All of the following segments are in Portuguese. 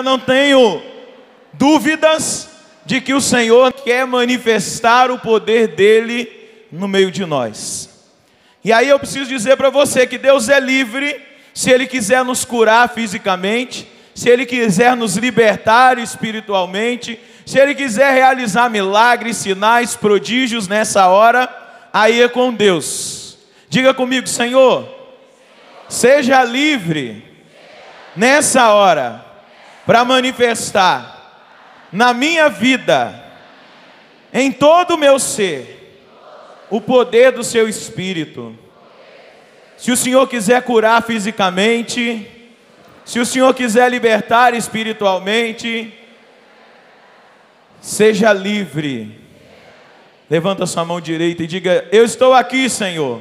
eu não tenho dúvidas de que o Senhor quer manifestar o poder dele no meio de nós. E aí eu preciso dizer para você que Deus é livre se Ele quiser nos curar fisicamente, se Ele quiser nos libertar espiritualmente, se Ele quiser realizar milagres, sinais, prodígios nessa hora, aí é com Deus. Diga comigo, Senhor, seja livre nessa hora para manifestar na minha vida, em todo o meu ser, o poder do seu espírito. Se o Senhor quiser curar fisicamente, se o Senhor quiser libertar espiritualmente, seja livre. Levanta sua mão direita e diga: Eu estou aqui, Senhor.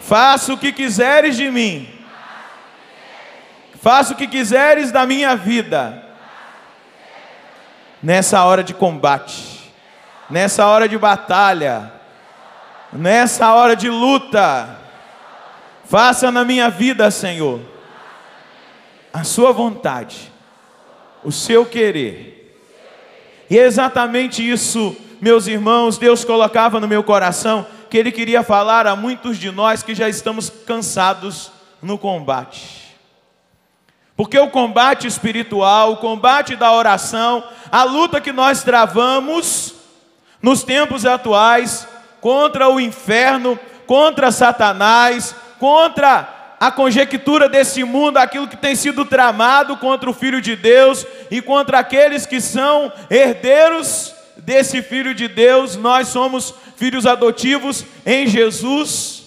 Faça o que quiseres de mim. Faça o que quiseres da minha vida. Nessa hora de combate, nessa hora de batalha, nessa hora de luta, faça na minha vida, Senhor, a Sua vontade, o seu querer. E é exatamente isso, meus irmãos, Deus colocava no meu coração, que Ele queria falar a muitos de nós que já estamos cansados no combate. Porque o combate espiritual, o combate da oração, a luta que nós travamos nos tempos atuais, contra o inferno, contra Satanás, contra a conjectura desse mundo, aquilo que tem sido tramado contra o Filho de Deus e contra aqueles que são herdeiros desse Filho de Deus, nós somos filhos adotivos em Jesus,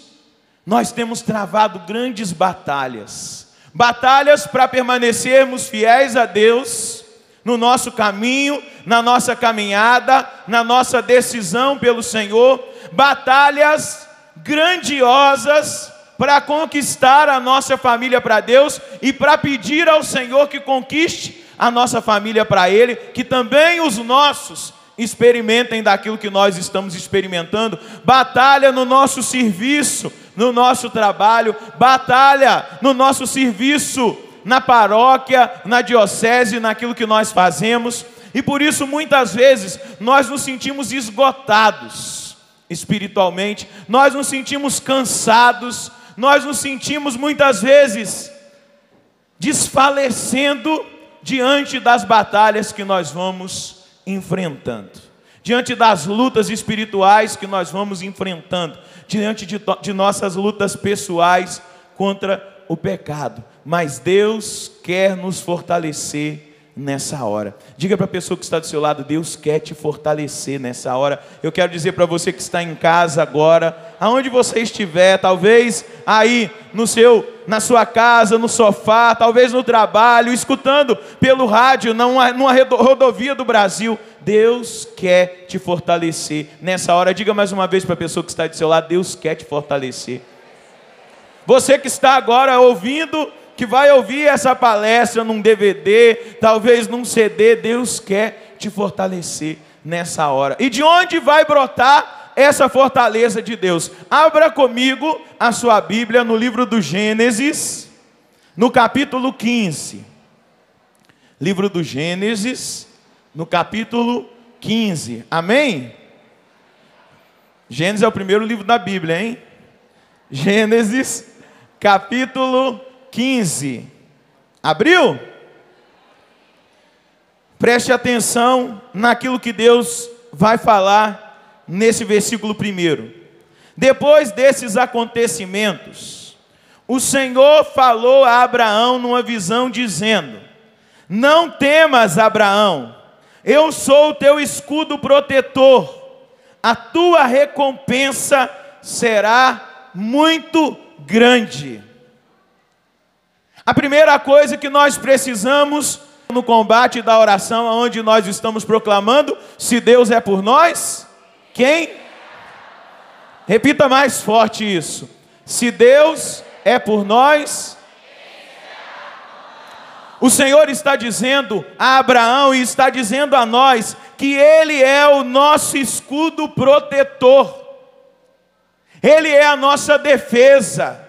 nós temos travado grandes batalhas, batalhas para permanecermos fiéis a Deus no nosso caminho, na nossa caminhada, na nossa decisão pelo Senhor, batalhas grandiosas para conquistar a nossa família para Deus e para pedir ao Senhor que conquiste a nossa família para Ele, que também os nossos experimentem daquilo que nós estamos experimentando, batalha no nosso serviço, no nosso trabalho, batalha no nosso serviço na paróquia, na diocese, naquilo que nós fazemos, e por isso muitas vezes nós nos sentimos esgotados espiritualmente, nós nos sentimos cansados, nós nos sentimos muitas vezes desfalecendo diante das batalhas que nós vamos enfrentando, diante das lutas espirituais que nós vamos enfrentando, diante de, de nossas lutas pessoais contra o pecado. Mas Deus quer nos fortalecer nessa hora. Diga para a pessoa que está do seu lado, Deus quer te fortalecer nessa hora. Eu quero dizer para você que está em casa agora, aonde você estiver, talvez aí no seu na sua casa, no sofá, talvez no trabalho, escutando pelo rádio, numa, numa rodovia do Brasil, Deus quer te fortalecer nessa hora. Diga mais uma vez para a pessoa que está do seu lado, Deus quer te fortalecer. Você que está agora ouvindo que vai ouvir essa palestra num DVD, talvez num CD, Deus quer te fortalecer nessa hora. E de onde vai brotar essa fortaleza de Deus? Abra comigo a sua Bíblia no livro do Gênesis, no capítulo 15. Livro do Gênesis, no capítulo 15. Amém? Gênesis é o primeiro livro da Bíblia, hein? Gênesis, capítulo 15. Abriu? Preste atenção naquilo que Deus vai falar nesse versículo primeiro. Depois desses acontecimentos, o Senhor falou a Abraão numa visão, dizendo: Não temas, Abraão, eu sou o teu escudo protetor, a tua recompensa será muito grande. A primeira coisa que nós precisamos no combate da oração, onde nós estamos proclamando: se Deus é por nós, quem? Repita mais forte isso. Se Deus é por nós, o Senhor está dizendo a Abraão e está dizendo a nós que Ele é o nosso escudo protetor, Ele é a nossa defesa.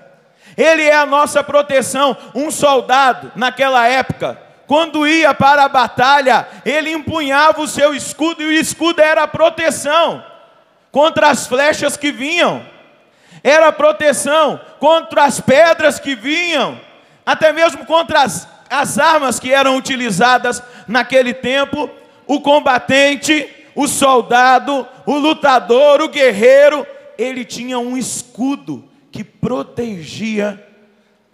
Ele é a nossa proteção. Um soldado, naquela época, quando ia para a batalha, ele empunhava o seu escudo e o escudo era a proteção contra as flechas que vinham, era proteção contra as pedras que vinham, até mesmo contra as, as armas que eram utilizadas naquele tempo. O combatente, o soldado, o lutador, o guerreiro, ele tinha um escudo que protegia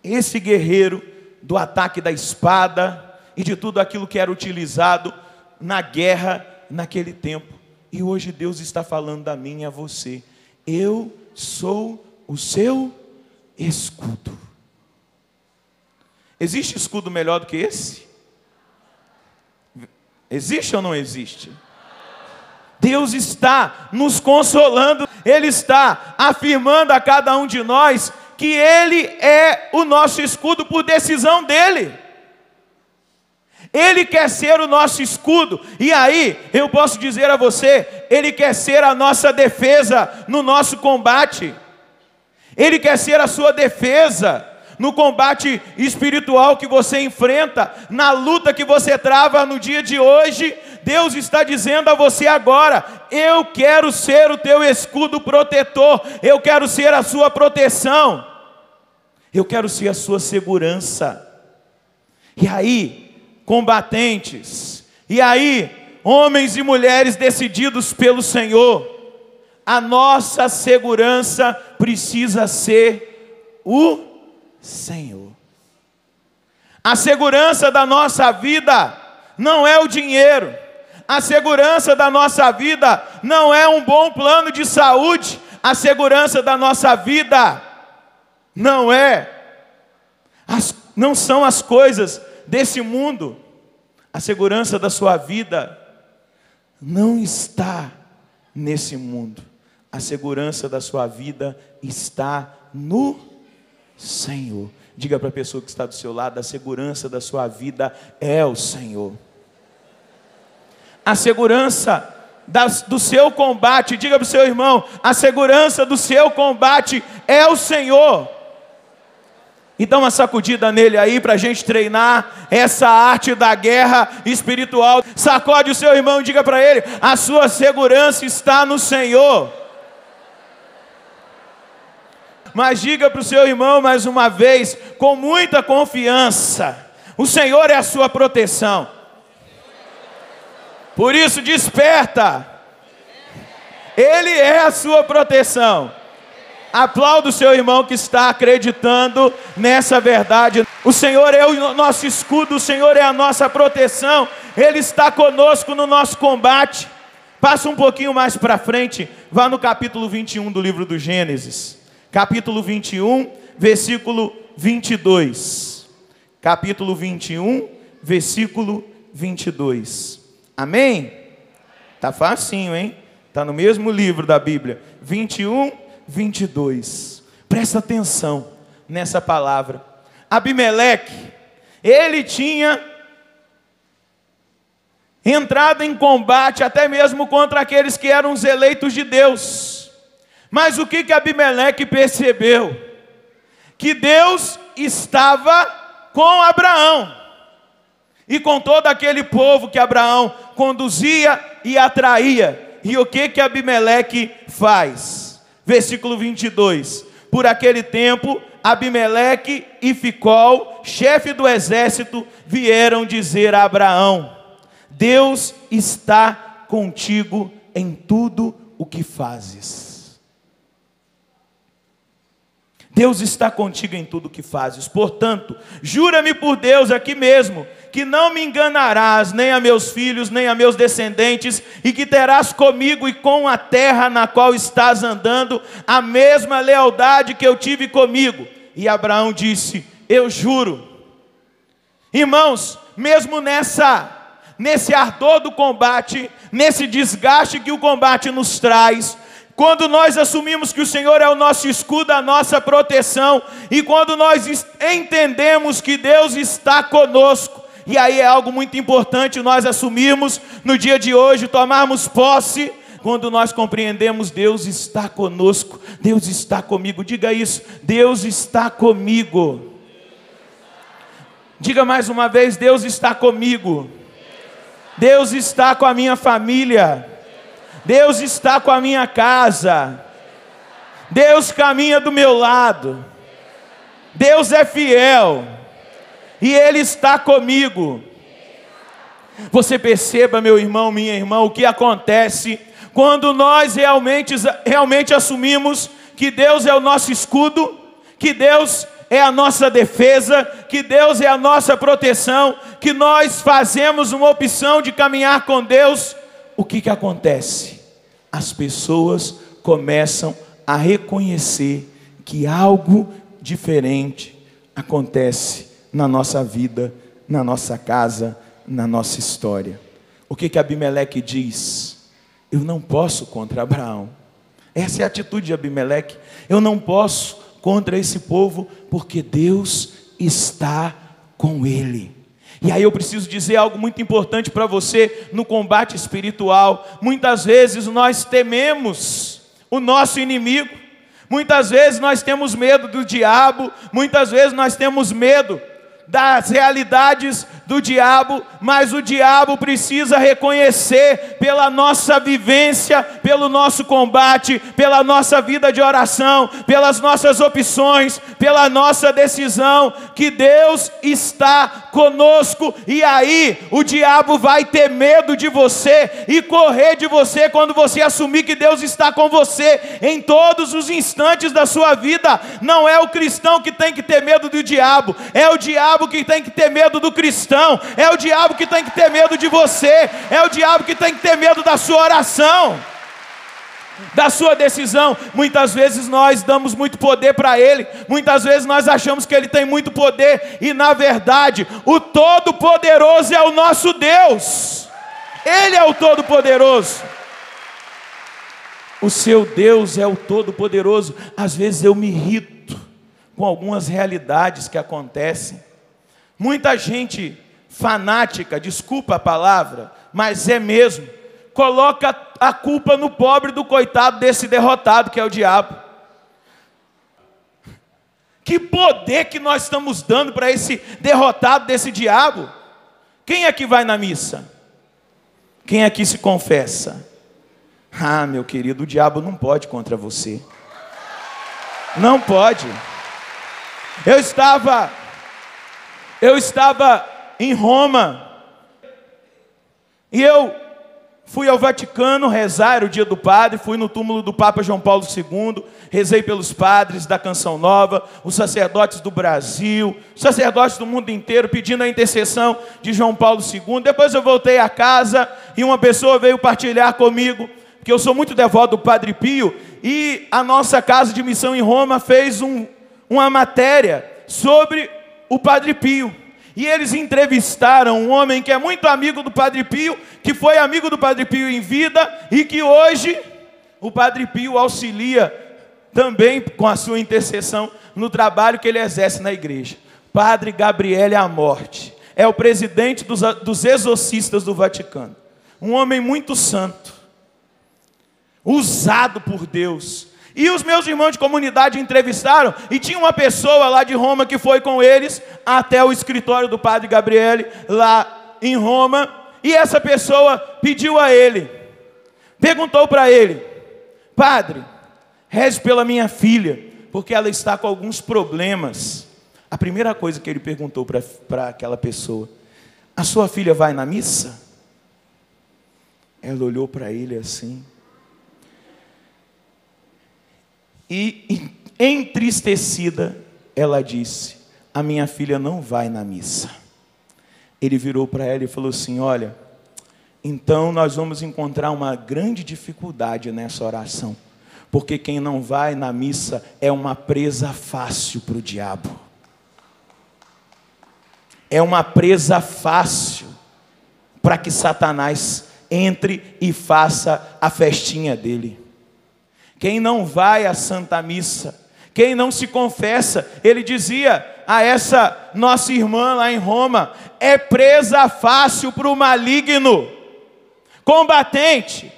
esse guerreiro do ataque da espada e de tudo aquilo que era utilizado na guerra naquele tempo. E hoje Deus está falando a mim e a você. Eu sou o seu escudo. Existe escudo melhor do que esse? Existe ou não existe? Deus está nos consolando, Ele está afirmando a cada um de nós que Ele é o nosso escudo por decisão dEle. Ele quer ser o nosso escudo, e aí eu posso dizer a você: Ele quer ser a nossa defesa no nosso combate, Ele quer ser a sua defesa no combate espiritual que você enfrenta, na luta que você trava no dia de hoje. Deus está dizendo a você agora: eu quero ser o teu escudo protetor, eu quero ser a sua proteção, eu quero ser a sua segurança. E aí, combatentes. E aí, homens e mulheres decididos pelo Senhor, a nossa segurança precisa ser o Senhor. A segurança da nossa vida não é o dinheiro. A segurança da nossa vida não é um bom plano de saúde. A segurança da nossa vida não é as, não são as coisas desse mundo, a segurança da sua vida não está nesse mundo. A segurança da sua vida está no Senhor. Diga para a pessoa que está do seu lado: a segurança da sua vida é o Senhor. A segurança das, do seu combate, diga para o seu irmão: a segurança do seu combate é o Senhor. E dá uma sacudida nele aí para a gente treinar essa arte da guerra espiritual. Sacode o seu irmão e diga para ele: a sua segurança está no Senhor. Mas diga para o seu irmão mais uma vez, com muita confiança: o Senhor é a sua proteção. Por isso, desperta. Ele é a sua proteção. Aplauda o seu irmão que está acreditando nessa verdade. O Senhor é o nosso escudo, o Senhor é a nossa proteção, Ele está conosco no nosso combate. Passa um pouquinho mais para frente, vá no capítulo 21 do livro do Gênesis. Capítulo 21, versículo 22. Capítulo 21, versículo 22. Amém? Tá facinho, hein? Tá no mesmo livro da Bíblia. 21 22. Presta atenção nessa palavra. Abimeleque, ele tinha entrado em combate até mesmo contra aqueles que eram os eleitos de Deus. Mas o que que Abimeleque percebeu? Que Deus estava com Abraão e com todo aquele povo que Abraão conduzia e atraía. E o que que Abimeleque faz? versículo 22. Por aquele tempo, Abimeleque e Ficol, chefe do exército, vieram dizer a Abraão: Deus está contigo em tudo o que fazes. Deus está contigo em tudo o que fazes. Portanto, jura-me por Deus aqui mesmo, que não me enganarás nem a meus filhos, nem a meus descendentes, e que terás comigo e com a terra na qual estás andando a mesma lealdade que eu tive comigo. E Abraão disse: Eu juro. Irmãos, mesmo nessa nesse ardor do combate, nesse desgaste que o combate nos traz, quando nós assumimos que o Senhor é o nosso escudo, a nossa proteção, e quando nós entendemos que Deus está conosco, e aí é algo muito importante nós assumirmos no dia de hoje, tomarmos posse, quando nós compreendemos Deus está conosco, Deus está comigo, diga isso, Deus está comigo. Diga mais uma vez: Deus está comigo. Deus está com a minha família. Deus está com a minha casa. Deus caminha do meu lado. Deus é fiel. E Ele está comigo. Você perceba, meu irmão, minha irmã, o que acontece quando nós realmente, realmente assumimos que Deus é o nosso escudo, que Deus é a nossa defesa, que Deus é a nossa proteção, que nós fazemos uma opção de caminhar com Deus, o que, que acontece? As pessoas começam a reconhecer que algo diferente acontece na nossa vida, na nossa casa, na nossa história. O que que Abimeleque diz? Eu não posso contra Abraão. Essa é a atitude de Abimeleque. Eu não posso contra esse povo, porque Deus está com ele. E aí eu preciso dizer algo muito importante para você no combate espiritual. Muitas vezes nós tememos o nosso inimigo, muitas vezes nós temos medo do diabo, muitas vezes nós temos medo das realidades do diabo, mas o diabo precisa reconhecer pela nossa vivência, pelo nosso combate, pela nossa vida de oração, pelas nossas opções, pela nossa decisão, que Deus está conosco, e aí o diabo vai ter medo de você e correr de você quando você assumir que Deus está com você em todos os instantes da sua vida. Não é o cristão que tem que ter medo do diabo, é o diabo que tem que ter medo do cristão é o diabo que tem que ter medo de você, é o diabo que tem que ter medo da sua oração da sua decisão. Muitas vezes nós damos muito poder para ele, muitas vezes nós achamos que ele tem muito poder, e na verdade, o Todo-Poderoso é o nosso Deus, ele é o Todo-Poderoso. O seu Deus é o Todo-Poderoso. Às vezes eu me irrito com algumas realidades que acontecem. Muita gente fanática, desculpa a palavra, mas é mesmo, coloca a culpa no pobre do coitado desse derrotado que é o diabo. Que poder que nós estamos dando para esse derrotado desse diabo? Quem é que vai na missa? Quem é se confessa? Ah, meu querido, o diabo não pode contra você. Não pode. Eu estava eu estava em Roma. E eu fui ao Vaticano rezar, o dia do padre, fui no túmulo do Papa João Paulo II, rezei pelos padres da Canção Nova, os sacerdotes do Brasil, sacerdotes do mundo inteiro, pedindo a intercessão de João Paulo II. Depois eu voltei a casa e uma pessoa veio partilhar comigo, que eu sou muito devoto do Padre Pio, e a nossa casa de missão em Roma fez um, uma matéria sobre o Padre Pio. E eles entrevistaram um homem que é muito amigo do Padre Pio, que foi amigo do Padre Pio em vida e que hoje o Padre Pio auxilia também com a sua intercessão no trabalho que ele exerce na igreja. Padre Gabriele Amorte é o presidente dos, dos exorcistas do Vaticano. Um homem muito santo, usado por Deus e os meus irmãos de comunidade entrevistaram, e tinha uma pessoa lá de Roma que foi com eles até o escritório do padre Gabriele, lá em Roma, e essa pessoa pediu a ele, perguntou para ele: Padre, reze pela minha filha, porque ela está com alguns problemas. A primeira coisa que ele perguntou para aquela pessoa: A sua filha vai na missa? Ela olhou para ele assim. E entristecida, ela disse: A minha filha não vai na missa. Ele virou para ela e falou assim: Olha, então nós vamos encontrar uma grande dificuldade nessa oração, porque quem não vai na missa é uma presa fácil para o diabo. É uma presa fácil para que Satanás entre e faça a festinha dele. Quem não vai à Santa Missa, quem não se confessa, ele dizia a essa nossa irmã lá em Roma: é presa fácil para o maligno, combatente.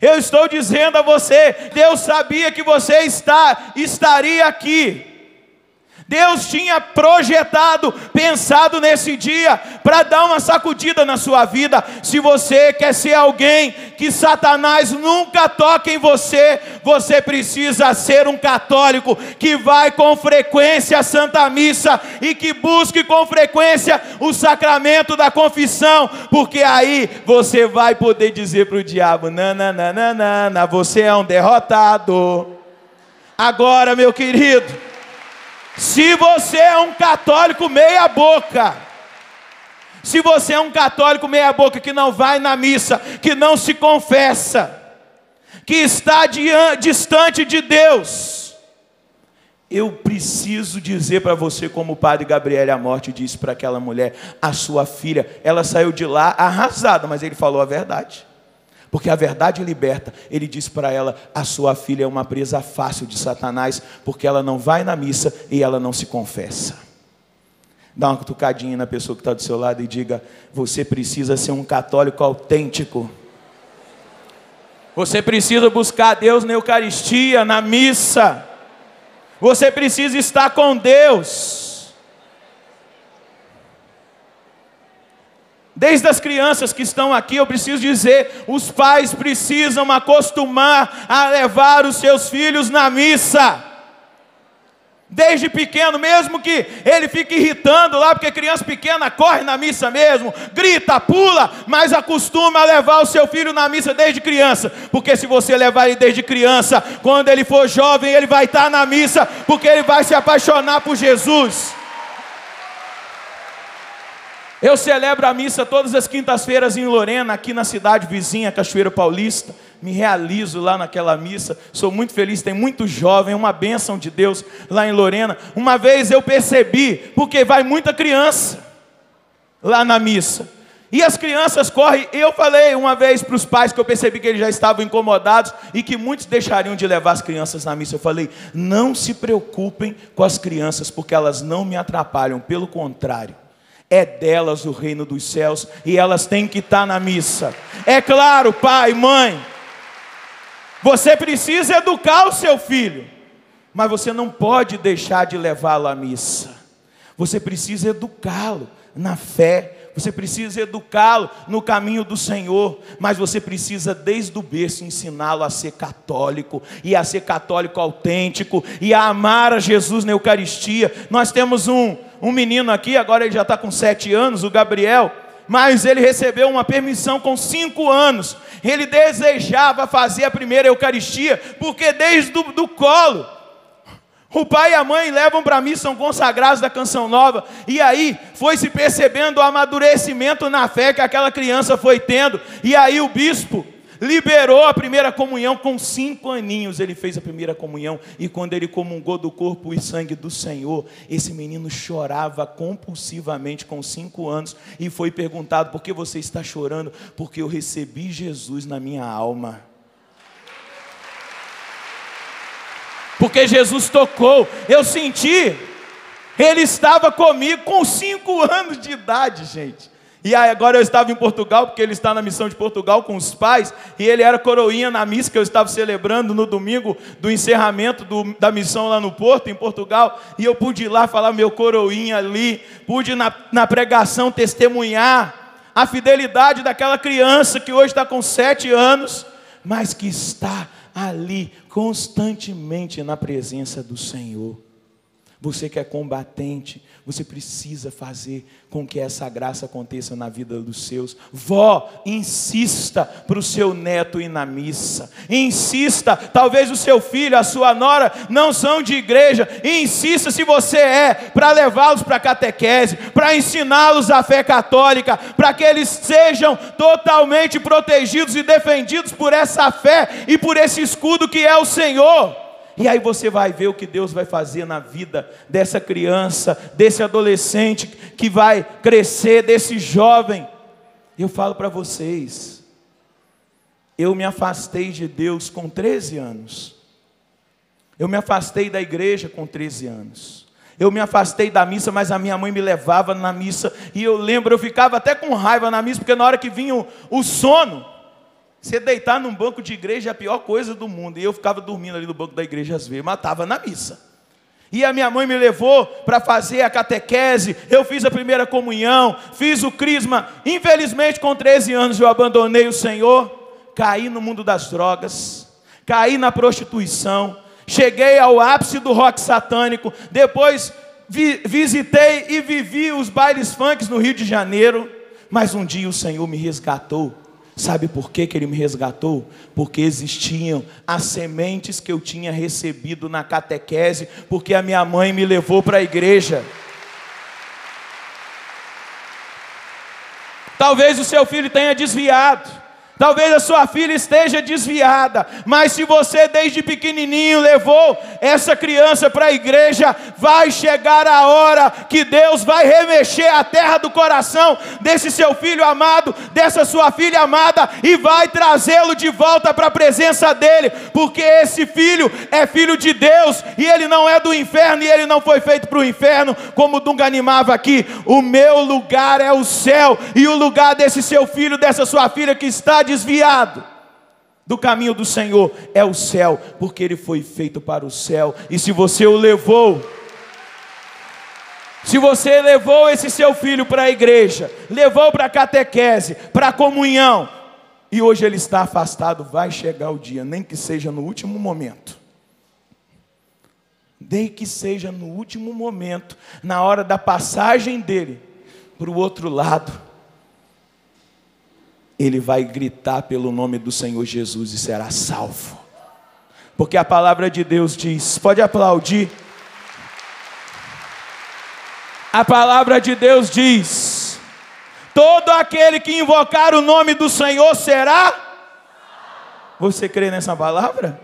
Eu estou dizendo a você, Deus sabia que você está, estaria aqui. Deus tinha projetado, pensado nesse dia para dar uma sacudida na sua vida. Se você quer ser alguém que Satanás nunca toque em você, você precisa ser um católico que vai com frequência à Santa Missa e que busque com frequência o sacramento da confissão, porque aí você vai poder dizer para o diabo: nananana, você é um derrotado. Agora, meu querido, se você é um católico meia-boca, se você é um católico meia-boca que não vai na missa, que não se confessa, que está distante de Deus, eu preciso dizer para você, como o padre Gabriel a morte disse para aquela mulher, a sua filha, ela saiu de lá arrasada, mas ele falou a verdade porque a verdade liberta. Ele diz para ela: a sua filha é uma presa fácil de Satanás, porque ela não vai na missa e ela não se confessa. Dá uma cutucadinha na pessoa que está do seu lado e diga: você precisa ser um católico autêntico. Você precisa buscar Deus na Eucaristia, na missa. Você precisa estar com Deus. Desde as crianças que estão aqui, eu preciso dizer: os pais precisam acostumar a levar os seus filhos na missa. Desde pequeno, mesmo que ele fique irritando lá, porque criança pequena corre na missa mesmo, grita, pula, mas acostuma a levar o seu filho na missa desde criança, porque se você levar ele desde criança, quando ele for jovem, ele vai estar na missa, porque ele vai se apaixonar por Jesus. Eu celebro a missa todas as quintas-feiras em Lorena, aqui na cidade vizinha, Cachoeira Paulista. Me realizo lá naquela missa. Sou muito feliz, tem muito jovem, uma bênção de Deus lá em Lorena. Uma vez eu percebi, porque vai muita criança lá na missa. E as crianças correm. Eu falei uma vez para os pais que eu percebi que eles já estavam incomodados e que muitos deixariam de levar as crianças na missa. Eu falei: não se preocupem com as crianças, porque elas não me atrapalham, pelo contrário é delas o reino dos céus e elas têm que estar na missa. É claro, pai, mãe, você precisa educar o seu filho, mas você não pode deixar de levá-lo à missa. Você precisa educá-lo na fé, você precisa educá-lo no caminho do Senhor, mas você precisa desde o berço ensiná-lo a ser católico e a ser católico autêntico e a amar a Jesus na Eucaristia. Nós temos um um menino aqui, agora ele já está com sete anos, o Gabriel, mas ele recebeu uma permissão com cinco anos. Ele desejava fazer a primeira Eucaristia, porque desde do, do colo, o pai e a mãe levam para mim, são consagrados da canção nova, e aí foi se percebendo o amadurecimento na fé que aquela criança foi tendo, e aí o bispo liberou a primeira comunhão com cinco aninhos. Ele fez a primeira comunhão e quando ele comungou do corpo e sangue do Senhor, esse menino chorava compulsivamente com cinco anos e foi perguntado: por que você está chorando? Porque eu recebi Jesus na minha alma. Porque Jesus tocou, eu senti, Ele estava comigo com cinco anos de idade, gente. E agora eu estava em Portugal, porque ele está na missão de Portugal com os pais, e ele era coroinha na missa que eu estava celebrando no domingo do encerramento do, da missão lá no Porto, em Portugal, e eu pude ir lá falar meu coroinha ali, pude na, na pregação testemunhar a fidelidade daquela criança que hoje está com sete anos, mas que está ali constantemente na presença do Senhor. Você que é combatente, você precisa fazer com que essa graça aconteça na vida dos seus. Vó, insista para o seu neto ir na missa. Insista, talvez o seu filho, a sua nora não são de igreja. Insista se você é, para levá-los para a catequese, para ensiná-los a fé católica, para que eles sejam totalmente protegidos e defendidos por essa fé e por esse escudo que é o Senhor. E aí você vai ver o que Deus vai fazer na vida dessa criança, desse adolescente que vai crescer, desse jovem. Eu falo para vocês, eu me afastei de Deus com 13 anos. Eu me afastei da igreja com 13 anos. Eu me afastei da missa, mas a minha mãe me levava na missa. E eu lembro, eu ficava até com raiva na missa, porque na hora que vinha o, o sono, você deitar num banco de igreja é a pior coisa do mundo. E eu ficava dormindo ali no banco da igreja às vezes, mas estava na missa. E a minha mãe me levou para fazer a catequese, eu fiz a primeira comunhão, fiz o crisma. Infelizmente, com 13 anos eu abandonei o Senhor, caí no mundo das drogas, caí na prostituição, cheguei ao ápice do rock satânico, depois vi, visitei e vivi os bailes funk no Rio de Janeiro, mas um dia o Senhor me resgatou Sabe por que, que ele me resgatou? Porque existiam as sementes que eu tinha recebido na catequese, porque a minha mãe me levou para a igreja. Talvez o seu filho tenha desviado. Talvez a sua filha esteja desviada, mas se você desde pequenininho levou essa criança para a igreja, vai chegar a hora que Deus vai remexer a terra do coração desse seu filho amado, dessa sua filha amada, e vai trazê-lo de volta para a presença dele, porque esse filho é filho de Deus, e ele não é do inferno, e ele não foi feito para o inferno, como Dunga animava aqui. O meu lugar é o céu, e o lugar desse seu filho, dessa sua filha que está de desviado do caminho do Senhor é o céu, porque ele foi feito para o céu. E se você o levou, se você levou esse seu filho para a igreja, levou para a catequese, para a comunhão, e hoje ele está afastado, vai chegar o dia, nem que seja no último momento. Nem que seja no último momento, na hora da passagem dele para o outro lado ele vai gritar pelo nome do Senhor Jesus e será salvo. Porque a palavra de Deus diz: pode aplaudir. A palavra de Deus diz: todo aquele que invocar o nome do Senhor será. Você crê nessa palavra?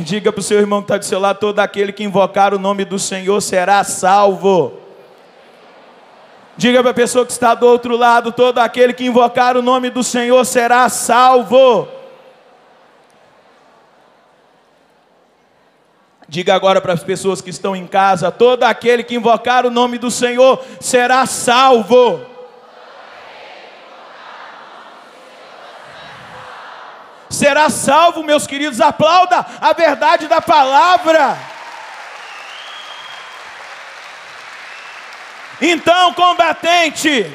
Diga para o seu irmão que está do seu lado: todo aquele que invocar o nome do Senhor será salvo. Diga para a pessoa que está do outro lado: todo aquele que invocar o nome do Senhor será salvo. Diga agora para as pessoas que estão em casa: todo aquele que invocar o nome do Senhor será salvo. Será salvo, meus queridos, aplauda a verdade da palavra. Então, combatente,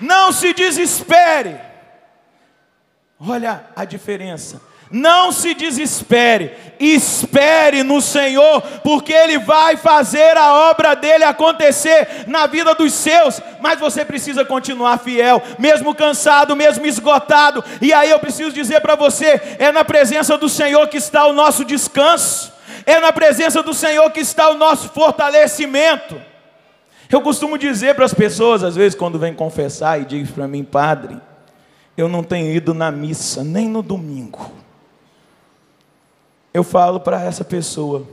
não se desespere. Olha a diferença. Não se desespere, espere no Senhor, porque Ele vai fazer a obra dele acontecer na vida dos seus, mas você precisa continuar fiel, mesmo cansado, mesmo esgotado, e aí eu preciso dizer para você: é na presença do Senhor que está o nosso descanso, é na presença do Senhor que está o nosso fortalecimento. Eu costumo dizer para as pessoas, às vezes, quando vem confessar e diz para mim, padre, eu não tenho ido na missa, nem no domingo. Eu falo para essa pessoa,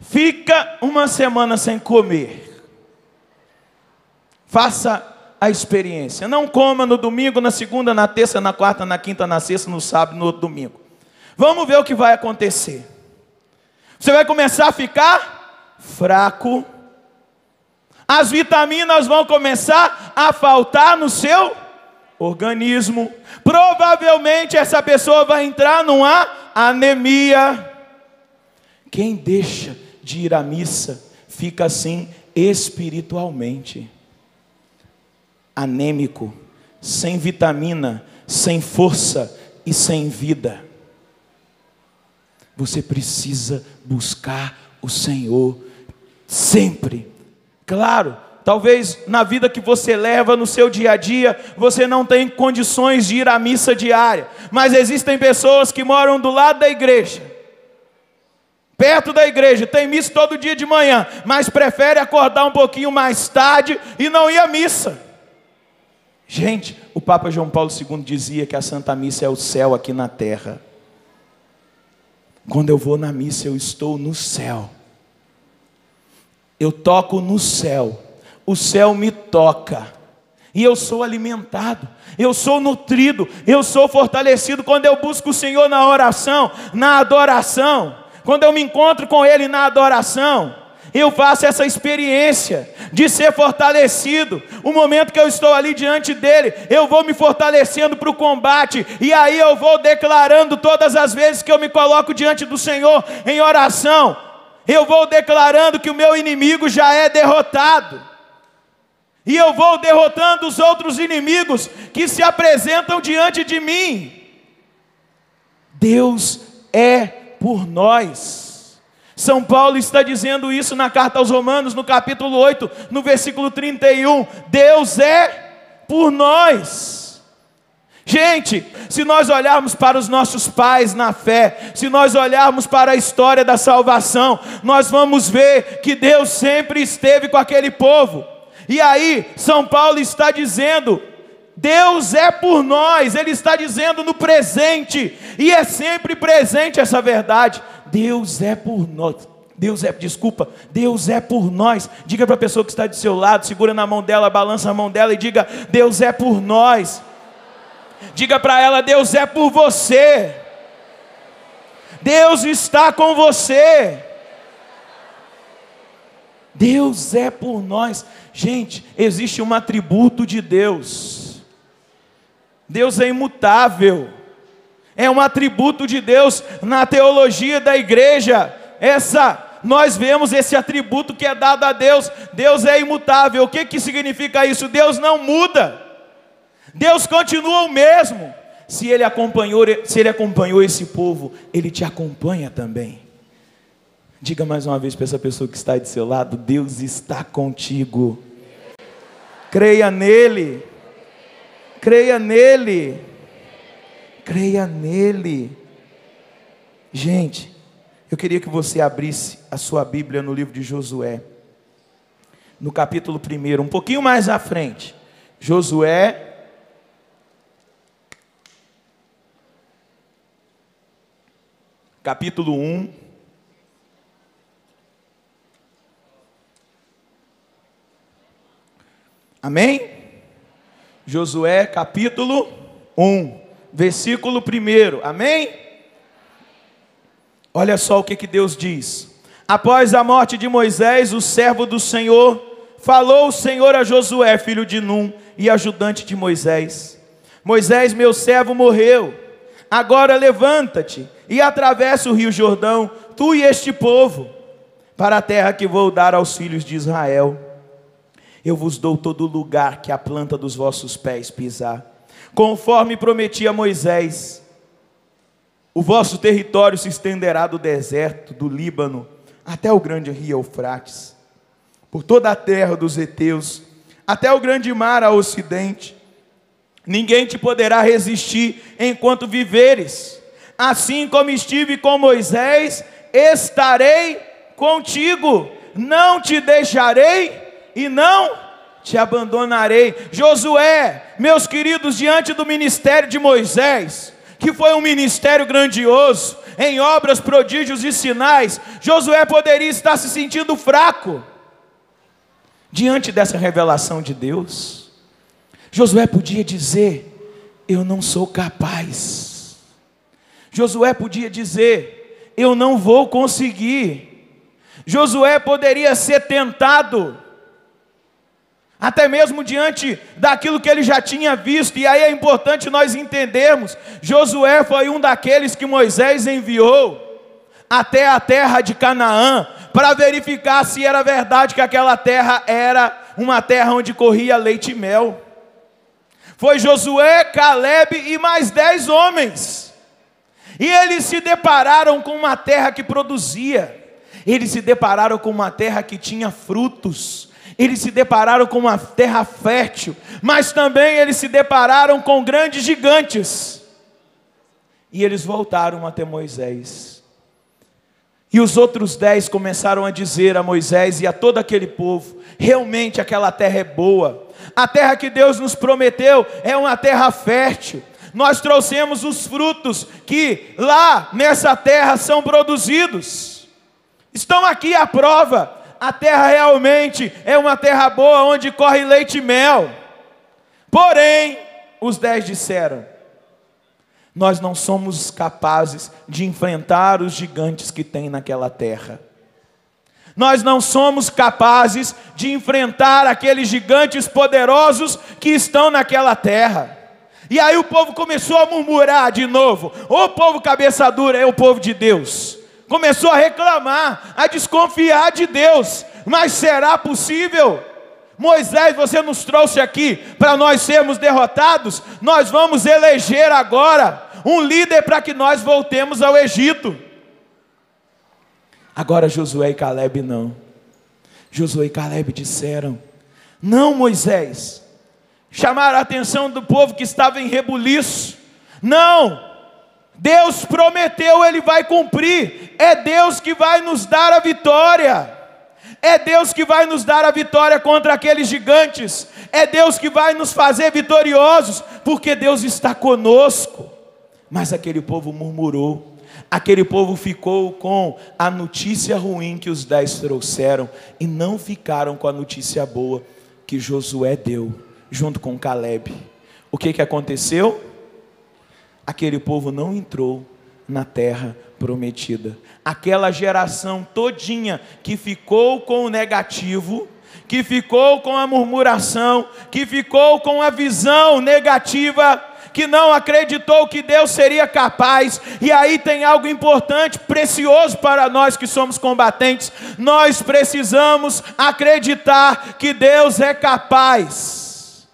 fica uma semana sem comer. Faça a experiência. Não coma no domingo, na segunda, na terça, na quarta, na quinta, na sexta, no sábado, no outro domingo. Vamos ver o que vai acontecer. Você vai começar a ficar fraco, as vitaminas vão começar a faltar no seu organismo. Provavelmente essa pessoa vai entrar numa anemia. Quem deixa de ir à missa fica assim espiritualmente anêmico, sem vitamina, sem força e sem vida. Você precisa buscar o Senhor sempre Claro, talvez na vida que você leva no seu dia a dia, você não tem condições de ir à missa diária, mas existem pessoas que moram do lado da igreja, perto da igreja, tem missa todo dia de manhã, mas prefere acordar um pouquinho mais tarde e não ir à missa. Gente, o Papa João Paulo II dizia que a Santa Missa é o céu aqui na terra. Quando eu vou na missa, eu estou no céu eu toco no céu, o céu me toca, e eu sou alimentado, eu sou nutrido, eu sou fortalecido. Quando eu busco o Senhor na oração, na adoração, quando eu me encontro com Ele na adoração. Eu faço essa experiência de ser fortalecido. O momento que eu estou ali diante dele, eu vou me fortalecendo para o combate, e aí eu vou declarando todas as vezes que eu me coloco diante do Senhor em oração eu vou declarando que o meu inimigo já é derrotado. E eu vou derrotando os outros inimigos que se apresentam diante de mim. Deus é por nós. São Paulo está dizendo isso na carta aos Romanos, no capítulo 8, no versículo 31. Deus é por nós. Gente, se nós olharmos para os nossos pais na fé, se nós olharmos para a história da salvação, nós vamos ver que Deus sempre esteve com aquele povo. E aí, São Paulo está dizendo: Deus é por nós, Ele está dizendo no presente, e é sempre presente essa verdade. Deus é por nós. Deus é, desculpa, Deus é por nós. Diga para a pessoa que está do seu lado, segura na mão dela, balança a mão dela e diga: Deus é por nós. Diga para ela: Deus é por você. Deus está com você. Deus é por nós. Gente, existe um atributo de Deus. Deus é imutável. É um atributo de Deus na teologia da igreja. Essa nós vemos esse atributo que é dado a Deus. Deus é imutável. O que que significa isso? Deus não muda. Deus continua o mesmo. Se ele acompanhou, se ele acompanhou esse povo, ele te acompanha também. Diga mais uma vez para essa pessoa que está de seu lado: Deus está contigo. Creia nele. Creia nele. Creia nele. Gente, eu queria que você abrisse a sua Bíblia no livro de Josué, no capítulo 1, um pouquinho mais à frente. Josué capítulo 1. Amém? Josué capítulo 1, versículo 1. Amém? Olha só o que, que Deus diz. Após a morte de Moisés, o servo do Senhor, falou o Senhor a Josué, filho de Num, e ajudante de Moisés: Moisés, meu servo, morreu. Agora levanta-te e atravessa o rio Jordão, tu e este povo, para a terra que vou dar aos filhos de Israel. Eu vos dou todo lugar que a planta dos vossos pés pisar, conforme prometi a Moisés. O vosso território se estenderá do deserto do Líbano até o grande rio Eufrates, por toda a terra dos heteus, até o grande mar ao ocidente. Ninguém te poderá resistir enquanto viveres assim como estive com Moisés, estarei contigo, não te deixarei e não te abandonarei. Josué, meus queridos, diante do ministério de Moisés, que foi um ministério grandioso, em obras, prodígios e sinais, Josué poderia estar se sentindo fraco diante dessa revelação de Deus. Josué podia dizer: Eu não sou capaz. Josué podia dizer: Eu não vou conseguir. Josué poderia ser tentado, até mesmo diante daquilo que ele já tinha visto, e aí é importante nós entendermos: Josué foi um daqueles que Moisés enviou até a terra de Canaã, para verificar se era verdade que aquela terra era uma terra onde corria leite e mel. Foi Josué, Caleb e mais dez homens. E eles se depararam com uma terra que produzia, eles se depararam com uma terra que tinha frutos, eles se depararam com uma terra fértil, mas também eles se depararam com grandes gigantes. E eles voltaram até Moisés. E os outros dez começaram a dizer a Moisés e a todo aquele povo: realmente aquela terra é boa, a terra que Deus nos prometeu é uma terra fértil nós trouxemos os frutos que lá nessa terra são produzidos. Estão aqui a prova. A terra realmente é uma terra boa onde corre leite e mel. Porém, os dez disseram: Nós não somos capazes de enfrentar os gigantes que tem naquela terra. Nós não somos capazes de enfrentar aqueles gigantes poderosos que estão naquela terra. E aí o povo começou a murmurar de novo. O povo cabeça dura é o povo de Deus. começou a reclamar, a desconfiar de Deus. Mas será possível? Moisés, você nos trouxe aqui para nós sermos derrotados, nós vamos eleger agora um líder para que nós voltemos ao Egito. Agora Josué e Caleb não. Josué e Caleb disseram: Não, Moisés. Chamaram a atenção do povo que estava em rebuliço. Não, Deus prometeu, Ele vai cumprir. É Deus que vai nos dar a vitória. É Deus que vai nos dar a vitória contra aqueles gigantes. É Deus que vai nos fazer vitoriosos, porque Deus está conosco. Mas aquele povo murmurou. Aquele povo ficou com a notícia ruim que os dez trouxeram e não ficaram com a notícia boa que Josué deu, junto com Caleb. O que, que aconteceu? Aquele povo não entrou na terra prometida. Aquela geração todinha que ficou com o negativo, que ficou com a murmuração, que ficou com a visão negativa, que não acreditou que Deus seria capaz. E aí tem algo importante, precioso para nós que somos combatentes. Nós precisamos acreditar que Deus é capaz.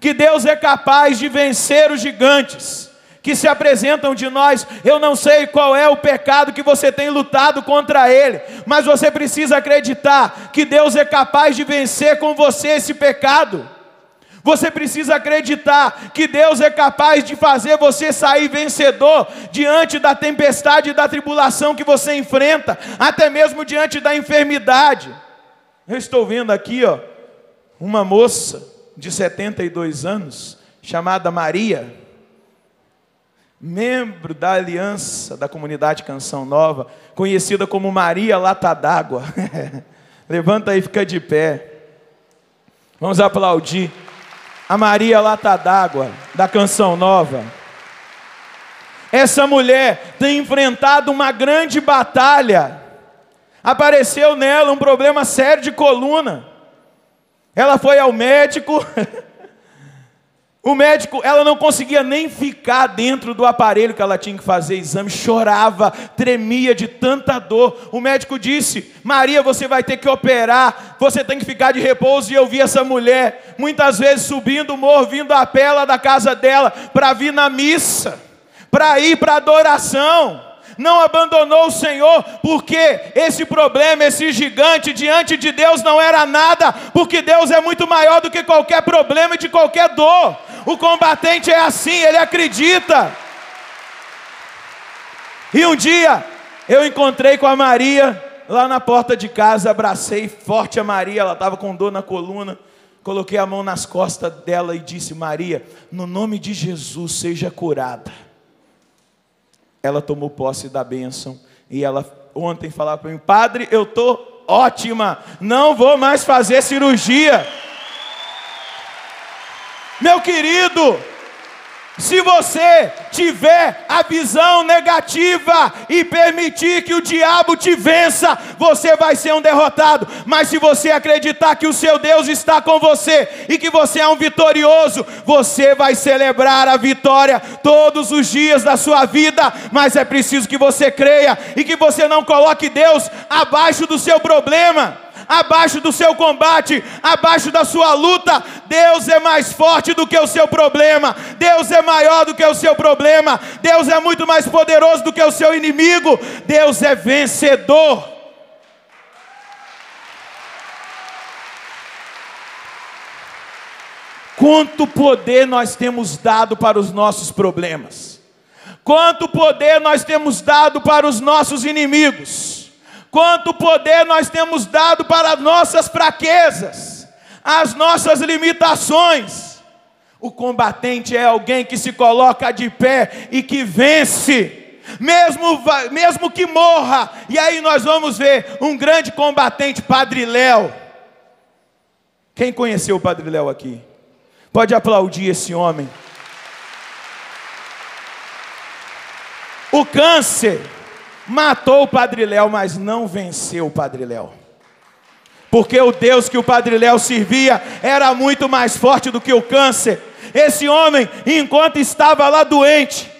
Que Deus é capaz de vencer os gigantes que se apresentam de nós. Eu não sei qual é o pecado que você tem lutado contra ele, mas você precisa acreditar que Deus é capaz de vencer com você esse pecado. Você precisa acreditar que Deus é capaz de fazer você sair vencedor diante da tempestade e da tribulação que você enfrenta, até mesmo diante da enfermidade. Eu estou vendo aqui, ó, uma moça de 72 anos chamada Maria membro da aliança da comunidade Canção Nova, conhecida como Maria Lata d'Água. Levanta aí, fica de pé. Vamos aplaudir a Maria Lata d'Água da Canção Nova. Essa mulher tem enfrentado uma grande batalha. Apareceu nela um problema sério de coluna. Ela foi ao médico. O médico, ela não conseguia nem ficar dentro do aparelho que ela tinha que fazer exame, chorava, tremia de tanta dor. O médico disse: Maria, você vai ter que operar, você tem que ficar de repouso. E eu vi essa mulher, muitas vezes subindo o morro, vindo a pé lá da casa dela, para vir na missa, para ir para adoração não abandonou o Senhor, porque esse problema, esse gigante diante de Deus não era nada, porque Deus é muito maior do que qualquer problema e de qualquer dor. O combatente é assim, ele acredita. E um dia eu encontrei com a Maria lá na porta de casa, abracei forte a Maria, ela estava com dor na coluna. Coloquei a mão nas costas dela e disse: Maria, no nome de Jesus, seja curada. Ela tomou posse da bênção e ela ontem falava para mim: Padre, eu estou ótima, não vou mais fazer cirurgia. Meu querido, se você tiver a visão negativa e permitir que o diabo te vença, você vai ser um derrotado. Mas se você acreditar que o seu Deus está com você e que você é um vitorioso, você vai celebrar a vitória todos os dias da sua vida. Mas é preciso que você creia e que você não coloque Deus abaixo do seu problema abaixo do seu combate, abaixo da sua luta. Deus é mais forte do que o seu problema, Deus é maior do que o seu problema, Deus é muito mais poderoso do que o seu inimigo, Deus é vencedor. Quanto poder nós temos dado para os nossos problemas, quanto poder nós temos dado para os nossos inimigos quanto poder nós temos dado para as nossas fraquezas, as nossas limitações. O combatente é alguém que se coloca de pé e que vence, mesmo, mesmo que morra. E aí nós vamos ver um grande combatente, Padre Léo. Quem conheceu o Padre Léo aqui? Pode aplaudir esse homem. O câncer matou o Padre Léo, mas não venceu o Padre Léo. Porque o Deus que o Padre Léo servia era muito mais forte do que o câncer. Esse homem, enquanto estava lá doente,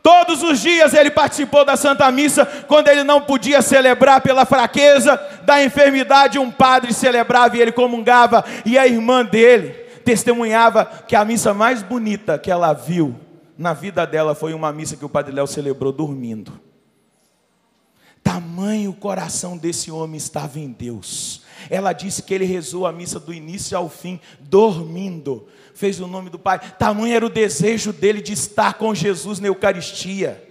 Todos os dias ele participou da Santa Missa, quando ele não podia celebrar pela fraqueza da enfermidade, um padre celebrava e ele comungava, e a irmã dele testemunhava que a missa mais bonita que ela viu na vida dela foi uma missa que o Padre Léo celebrou dormindo. Tamanho o coração desse homem estava em Deus. Ela disse que ele rezou a missa do início ao fim, dormindo. Fez o nome do Pai. Tamanho era o desejo dele de estar com Jesus na Eucaristia.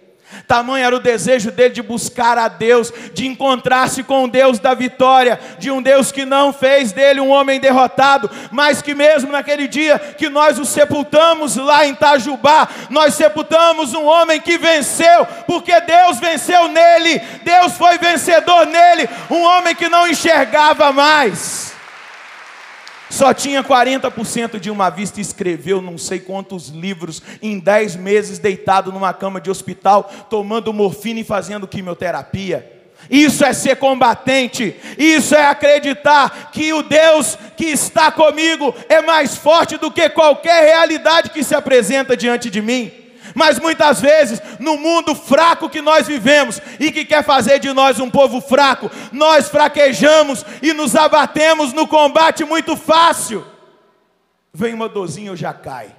Tamanho era o desejo dele de buscar a Deus, de encontrar-se com o Deus da vitória, de um Deus que não fez dele um homem derrotado, mas que mesmo naquele dia que nós o sepultamos lá em Itajubá, nós sepultamos um homem que venceu, porque Deus venceu nele, Deus foi vencedor nele, um homem que não enxergava mais. Só tinha 40% de uma vista e escreveu não sei quantos livros em 10 meses deitado numa cama de hospital, tomando morfina e fazendo quimioterapia. Isso é ser combatente, isso é acreditar que o Deus que está comigo é mais forte do que qualquer realidade que se apresenta diante de mim. Mas muitas vezes, no mundo fraco que nós vivemos e que quer fazer de nós um povo fraco, nós fraquejamos e nos abatemos no combate muito fácil. Vem uma dorzinha, eu já cai.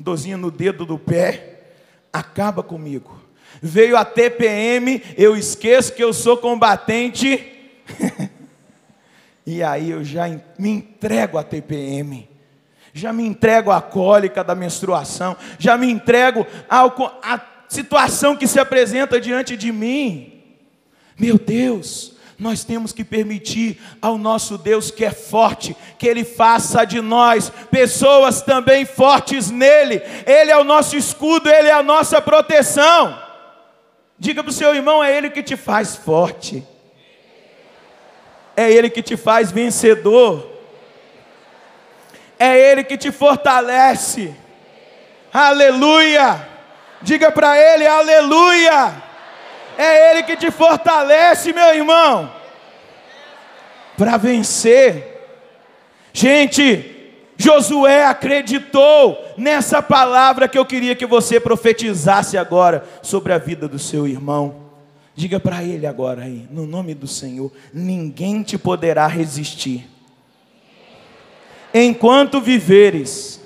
Dorzinha no dedo do pé, acaba comigo. Veio a TPM, eu esqueço que eu sou combatente. e aí eu já me entrego à TPM já me entrego à cólica da menstruação, já me entrego à situação que se apresenta diante de mim. Meu Deus, nós temos que permitir ao nosso Deus que é forte, que Ele faça de nós pessoas também fortes nele. Ele é o nosso escudo, Ele é a nossa proteção. Diga para o seu irmão: é Ele que te faz forte, é Ele que te faz vencedor é Ele que te fortalece. Aleluia! Diga para Ele, aleluia! É Ele que te fortalece, meu irmão, para vencer. Gente, Josué acreditou nessa palavra que eu queria que você profetizasse agora sobre a vida do seu irmão. Diga para ele agora aí, no nome do Senhor: ninguém te poderá resistir enquanto viveres.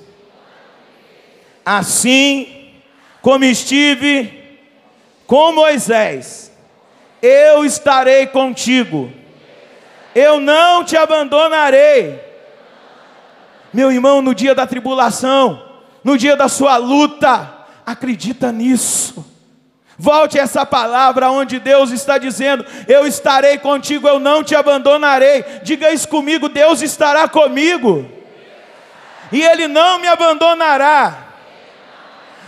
Assim como estive com Moisés, eu estarei contigo, eu não te abandonarei. Meu irmão, no dia da tribulação, no dia da sua luta, acredita nisso. Volte essa palavra onde Deus está dizendo: Eu estarei contigo, eu não te abandonarei. Diga isso comigo: Deus estará comigo, e Ele não me abandonará.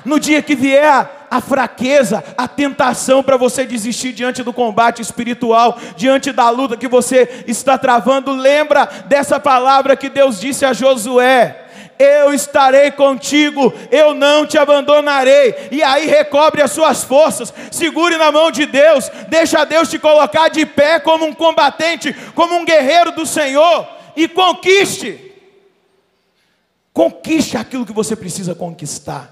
No dia que vier a fraqueza, a tentação para você desistir diante do combate espiritual, diante da luta que você está travando, lembra dessa palavra que Deus disse a Josué: eu estarei contigo, eu não te abandonarei. E aí recobre as suas forças, segure na mão de Deus, deixa Deus te colocar de pé como um combatente, como um guerreiro do Senhor, e conquiste. Conquiste aquilo que você precisa conquistar.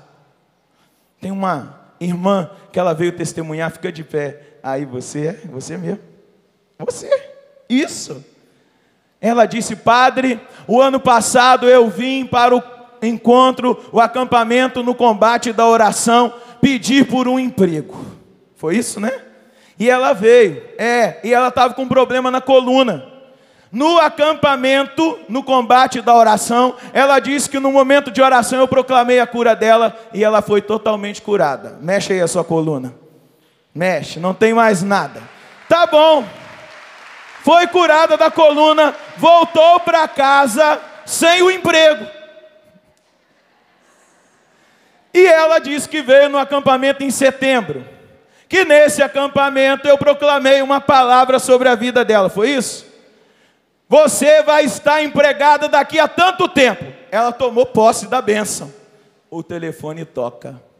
Tem uma irmã que ela veio testemunhar, fica de pé. Aí você, é, você mesmo. Você. Isso. Ela disse: Padre, o ano passado eu vim para o encontro, o acampamento no combate da oração, pedir por um emprego. Foi isso, né? E ela veio, é, e ela estava com um problema na coluna. No acampamento, no combate da oração, ela disse que no momento de oração eu proclamei a cura dela e ela foi totalmente curada. Mexe aí a sua coluna. Mexe, não tem mais nada. Tá bom foi curada da coluna, voltou para casa sem o emprego. E ela disse que veio no acampamento em setembro. Que nesse acampamento eu proclamei uma palavra sobre a vida dela. Foi isso? Você vai estar empregada daqui a tanto tempo. Ela tomou posse da bênção. O telefone toca.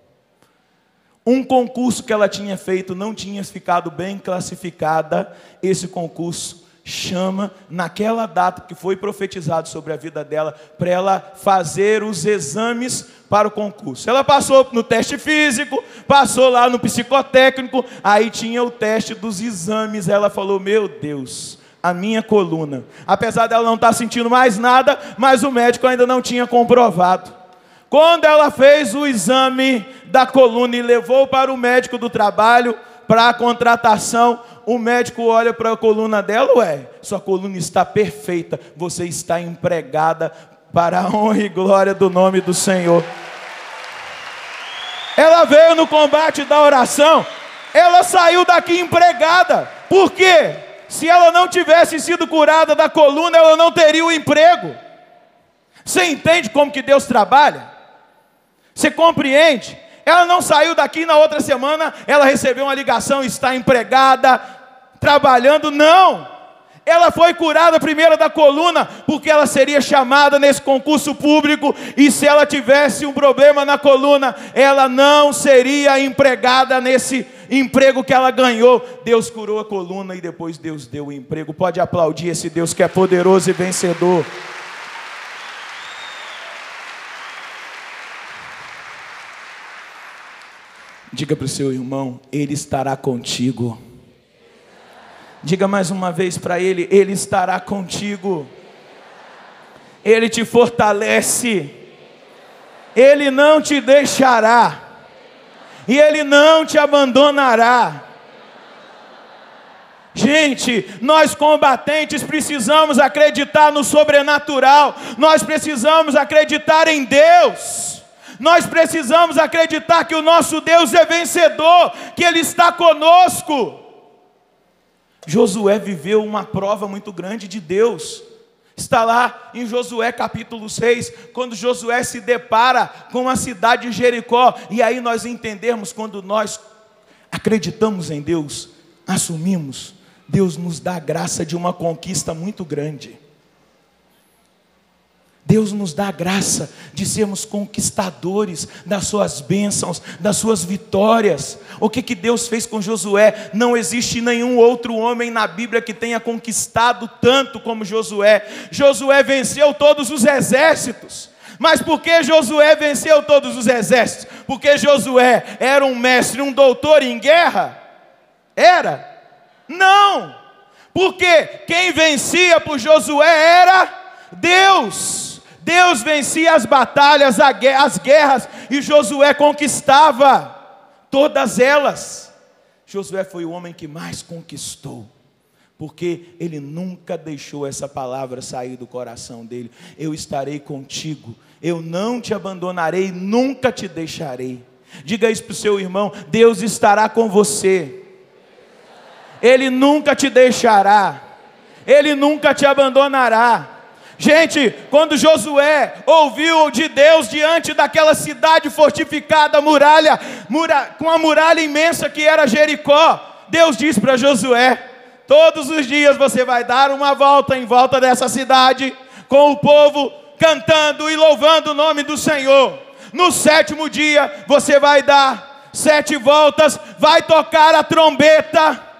Um concurso que ela tinha feito não tinha ficado bem classificada, esse concurso chama naquela data que foi profetizado sobre a vida dela para ela fazer os exames para o concurso. Ela passou no teste físico, passou lá no psicotécnico, aí tinha o teste dos exames. Ela falou: "Meu Deus, a minha coluna". Apesar dela não estar sentindo mais nada, mas o médico ainda não tinha comprovado. Quando ela fez o exame da coluna e levou para o médico do trabalho para a contratação, o médico olha para a coluna dela, ué, sua coluna está perfeita, você está empregada para a honra e glória do nome do Senhor. Ela veio no combate da oração, ela saiu daqui empregada, por quê? Se ela não tivesse sido curada da coluna, ela não teria o emprego. Você entende como que Deus trabalha? Você compreende? Ela não saiu daqui na outra semana, ela recebeu uma ligação, está empregada, trabalhando, não. Ela foi curada primeiro da coluna, porque ela seria chamada nesse concurso público, e se ela tivesse um problema na coluna, ela não seria empregada nesse emprego que ela ganhou. Deus curou a coluna e depois Deus deu o emprego. Pode aplaudir esse Deus que é poderoso e vencedor. Diga para o seu irmão, Ele estará contigo. Diga mais uma vez para Ele: Ele estará contigo. Ele te fortalece. Ele não te deixará. E Ele não te abandonará. Gente, nós combatentes precisamos acreditar no sobrenatural, nós precisamos acreditar em Deus. Nós precisamos acreditar que o nosso Deus é vencedor, que Ele está conosco. Josué viveu uma prova muito grande de Deus. Está lá em Josué capítulo 6, quando Josué se depara com a cidade de Jericó, e aí nós entendemos quando nós acreditamos em Deus, assumimos, Deus nos dá a graça de uma conquista muito grande. Deus nos dá a graça de sermos conquistadores das suas bênçãos, das suas vitórias. O que, que Deus fez com Josué? Não existe nenhum outro homem na Bíblia que tenha conquistado tanto como Josué. Josué venceu todos os exércitos. Mas por que Josué venceu todos os exércitos? Porque Josué era um mestre, um doutor em guerra? Era? Não! Porque quem vencia por Josué era Deus. Deus vencia as batalhas, as guerras, e Josué conquistava todas elas. Josué foi o homem que mais conquistou, porque ele nunca deixou essa palavra sair do coração dele: Eu estarei contigo, eu não te abandonarei, nunca te deixarei. Diga isso para o seu irmão: Deus estará com você, Ele nunca te deixará, Ele nunca te abandonará. Gente, quando Josué ouviu de Deus diante daquela cidade fortificada, muralha, mura, com a muralha imensa que era Jericó, Deus disse para Josué: Todos os dias você vai dar uma volta em volta dessa cidade, com o povo cantando e louvando o nome do Senhor. No sétimo dia você vai dar sete voltas, vai tocar a trombeta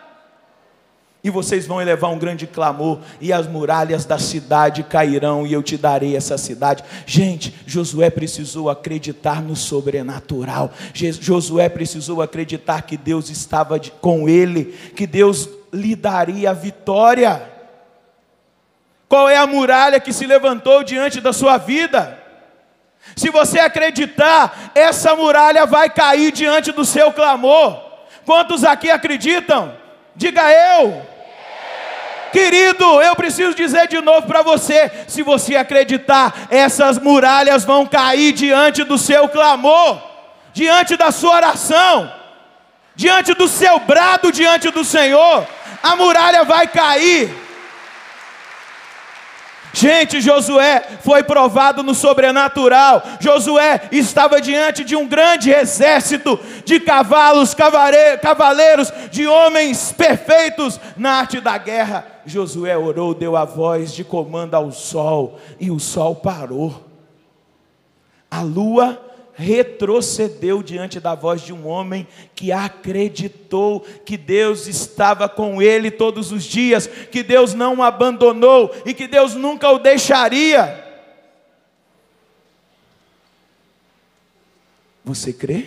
e vocês vão elevar um grande clamor, e as muralhas da cidade cairão, e eu te darei essa cidade. Gente, Josué precisou acreditar no sobrenatural, Josué precisou acreditar que Deus estava com ele, que Deus lhe daria a vitória. Qual é a muralha que se levantou diante da sua vida? Se você acreditar, essa muralha vai cair diante do seu clamor. Quantos aqui acreditam? Diga eu. Querido, eu preciso dizer de novo para você: se você acreditar, essas muralhas vão cair diante do seu clamor, diante da sua oração, diante do seu brado diante do Senhor, a muralha vai cair. Gente, Josué foi provado no sobrenatural. Josué estava diante de um grande exército de cavalos, cavaleiros, de homens perfeitos na arte da guerra. Josué orou, deu a voz de comando ao sol, e o sol parou. A lua retrocedeu diante da voz de um homem que acreditou que Deus estava com ele todos os dias, que Deus não o abandonou e que Deus nunca o deixaria. Você crê?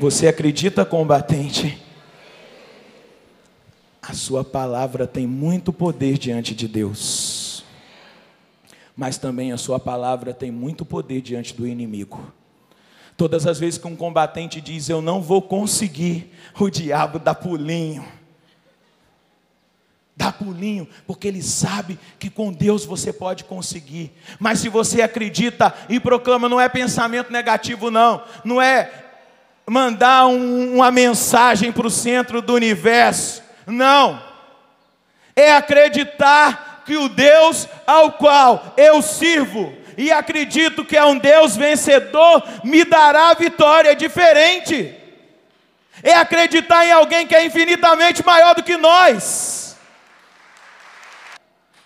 Você acredita, combatente? A sua palavra tem muito poder diante de Deus, mas também a sua palavra tem muito poder diante do inimigo. Todas as vezes que um combatente diz eu não vou conseguir, o diabo dá pulinho. Dá pulinho, porque ele sabe que com Deus você pode conseguir. Mas se você acredita e proclama, não é pensamento negativo, não. Não é mandar um, uma mensagem para o centro do universo. Não. É acreditar que o Deus ao qual eu sirvo e acredito que é um Deus vencedor me dará vitória diferente. É acreditar em alguém que é infinitamente maior do que nós.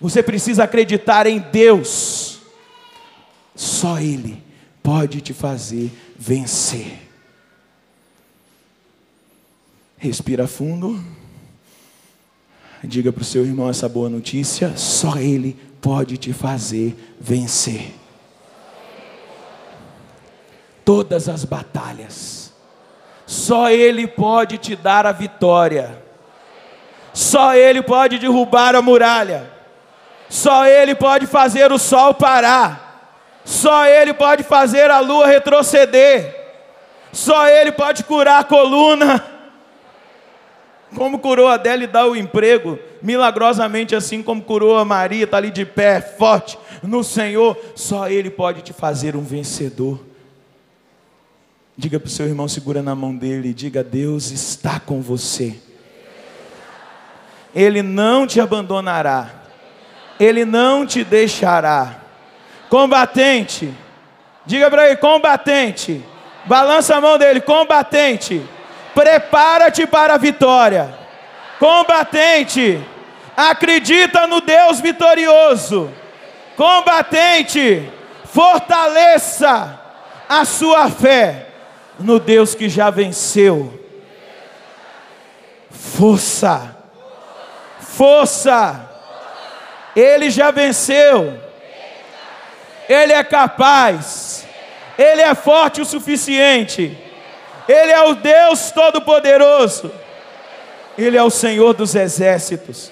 Você precisa acreditar em Deus. Só Ele pode te fazer vencer. Respira fundo. Diga para o seu irmão essa boa notícia: só Ele pode te fazer vencer. Todas as batalhas, só Ele pode te dar a vitória, só Ele pode derrubar a muralha, só Ele pode fazer o sol parar, só Ele pode fazer a lua retroceder, só Ele pode curar a coluna. Como curou a Adele e dá o emprego, milagrosamente assim como curou a Maria, está ali de pé, forte no Senhor, só Ele pode te fazer um vencedor. Diga para o seu irmão, segura na mão dele, diga: Deus está com você. Ele não te abandonará, Ele não te deixará. Combatente, diga para ele: combatente, balança a mão dele, combatente prepara-te para a vitória. Combatente, acredita no Deus vitorioso. Combatente, fortaleça a sua fé no Deus que já venceu. Força, força, Ele já venceu, Ele é capaz, Ele é forte o suficiente ele é o Deus Todo-Poderoso. Ele é o Senhor dos exércitos.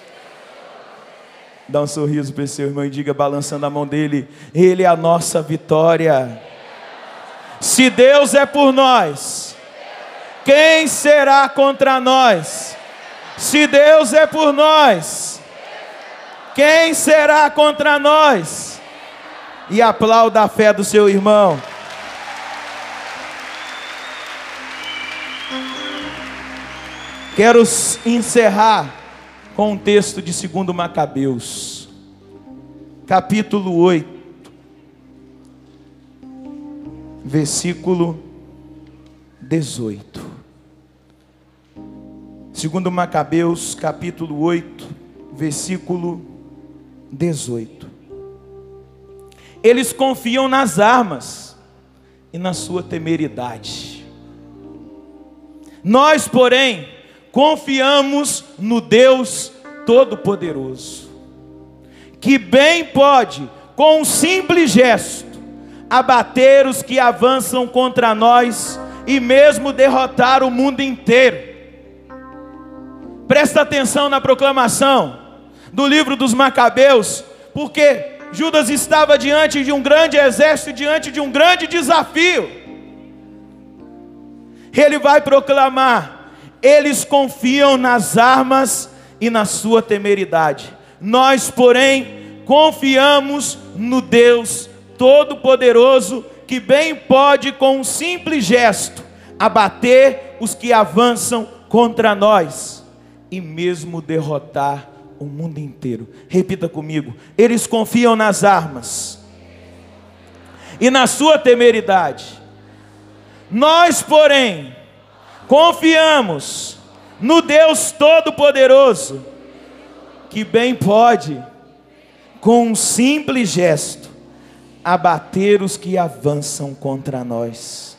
Dá um sorriso para seu irmão e diga, balançando a mão dele: Ele é a nossa vitória. Se Deus é por nós, quem será contra nós? Se Deus é por nós, quem será contra nós? E aplauda a fé do seu irmão. Quero encerrar com um texto de 2 Macabeus, capítulo 8, versículo 18. 2 Macabeus, capítulo 8, versículo 18. Eles confiam nas armas e na sua temeridade. Nós, porém, confiamos no Deus Todo-Poderoso, que bem pode, com um simples gesto, abater os que avançam contra nós e mesmo derrotar o mundo inteiro. Presta atenção na proclamação do livro dos Macabeus, porque Judas estava diante de um grande exército, diante de um grande desafio. Ele vai proclamar eles confiam nas armas e na sua temeridade. Nós, porém, confiamos no Deus Todo-Poderoso, que bem pode, com um simples gesto, abater os que avançam contra nós e mesmo derrotar o mundo inteiro. Repita comigo: eles confiam nas armas e na sua temeridade. Nós, porém, Confiamos no Deus Todo-Poderoso, que bem pode, com um simples gesto, abater os que avançam contra nós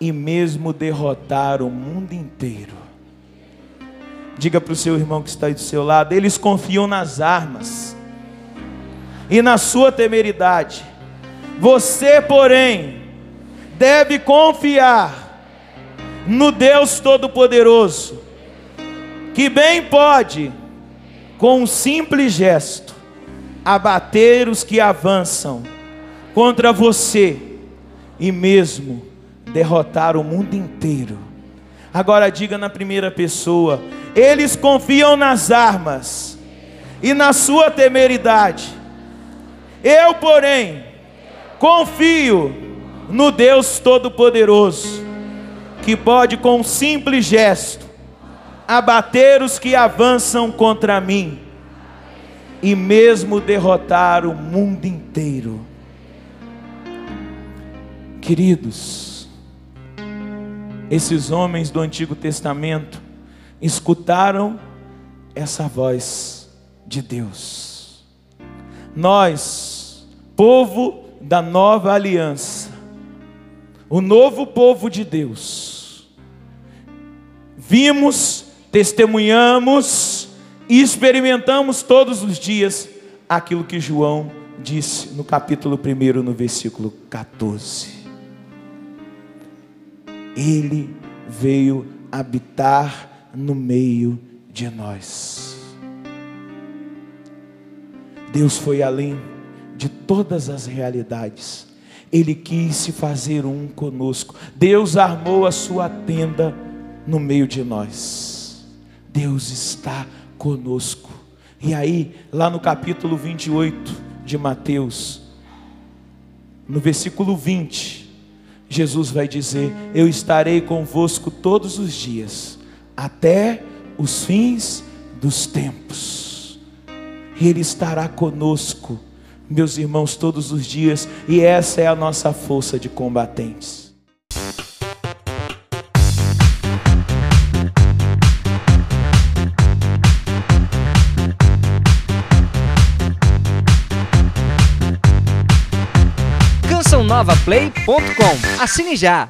e mesmo derrotar o mundo inteiro. Diga para o seu irmão que está aí do seu lado: eles confiam nas armas e na sua temeridade. Você, porém, deve confiar no Deus Todo-Poderoso, que bem pode, com um simples gesto, abater os que avançam contra você e mesmo derrotar o mundo inteiro. Agora diga na primeira pessoa: eles confiam nas armas e na sua temeridade. Eu, porém, confio no Deus Todo-Poderoso, que pode com um simples gesto abater os que avançam contra mim e mesmo derrotar o mundo inteiro. Queridos, esses homens do Antigo Testamento escutaram essa voz de Deus. Nós, povo da nova aliança, o novo povo de Deus, vimos, testemunhamos, e experimentamos todos os dias aquilo que João disse no capítulo 1, no versículo 14. Ele veio habitar no meio de nós. Deus foi além de todas as realidades. Ele quis se fazer um conosco. Deus armou a sua tenda no meio de nós. Deus está conosco. E aí, lá no capítulo 28 de Mateus, no versículo 20, Jesus vai dizer: Eu estarei convosco todos os dias, até os fins dos tempos. Ele estará conosco, meus irmãos, todos os dias, e essa é a nossa força de combatentes. novaplay.com. Assine já!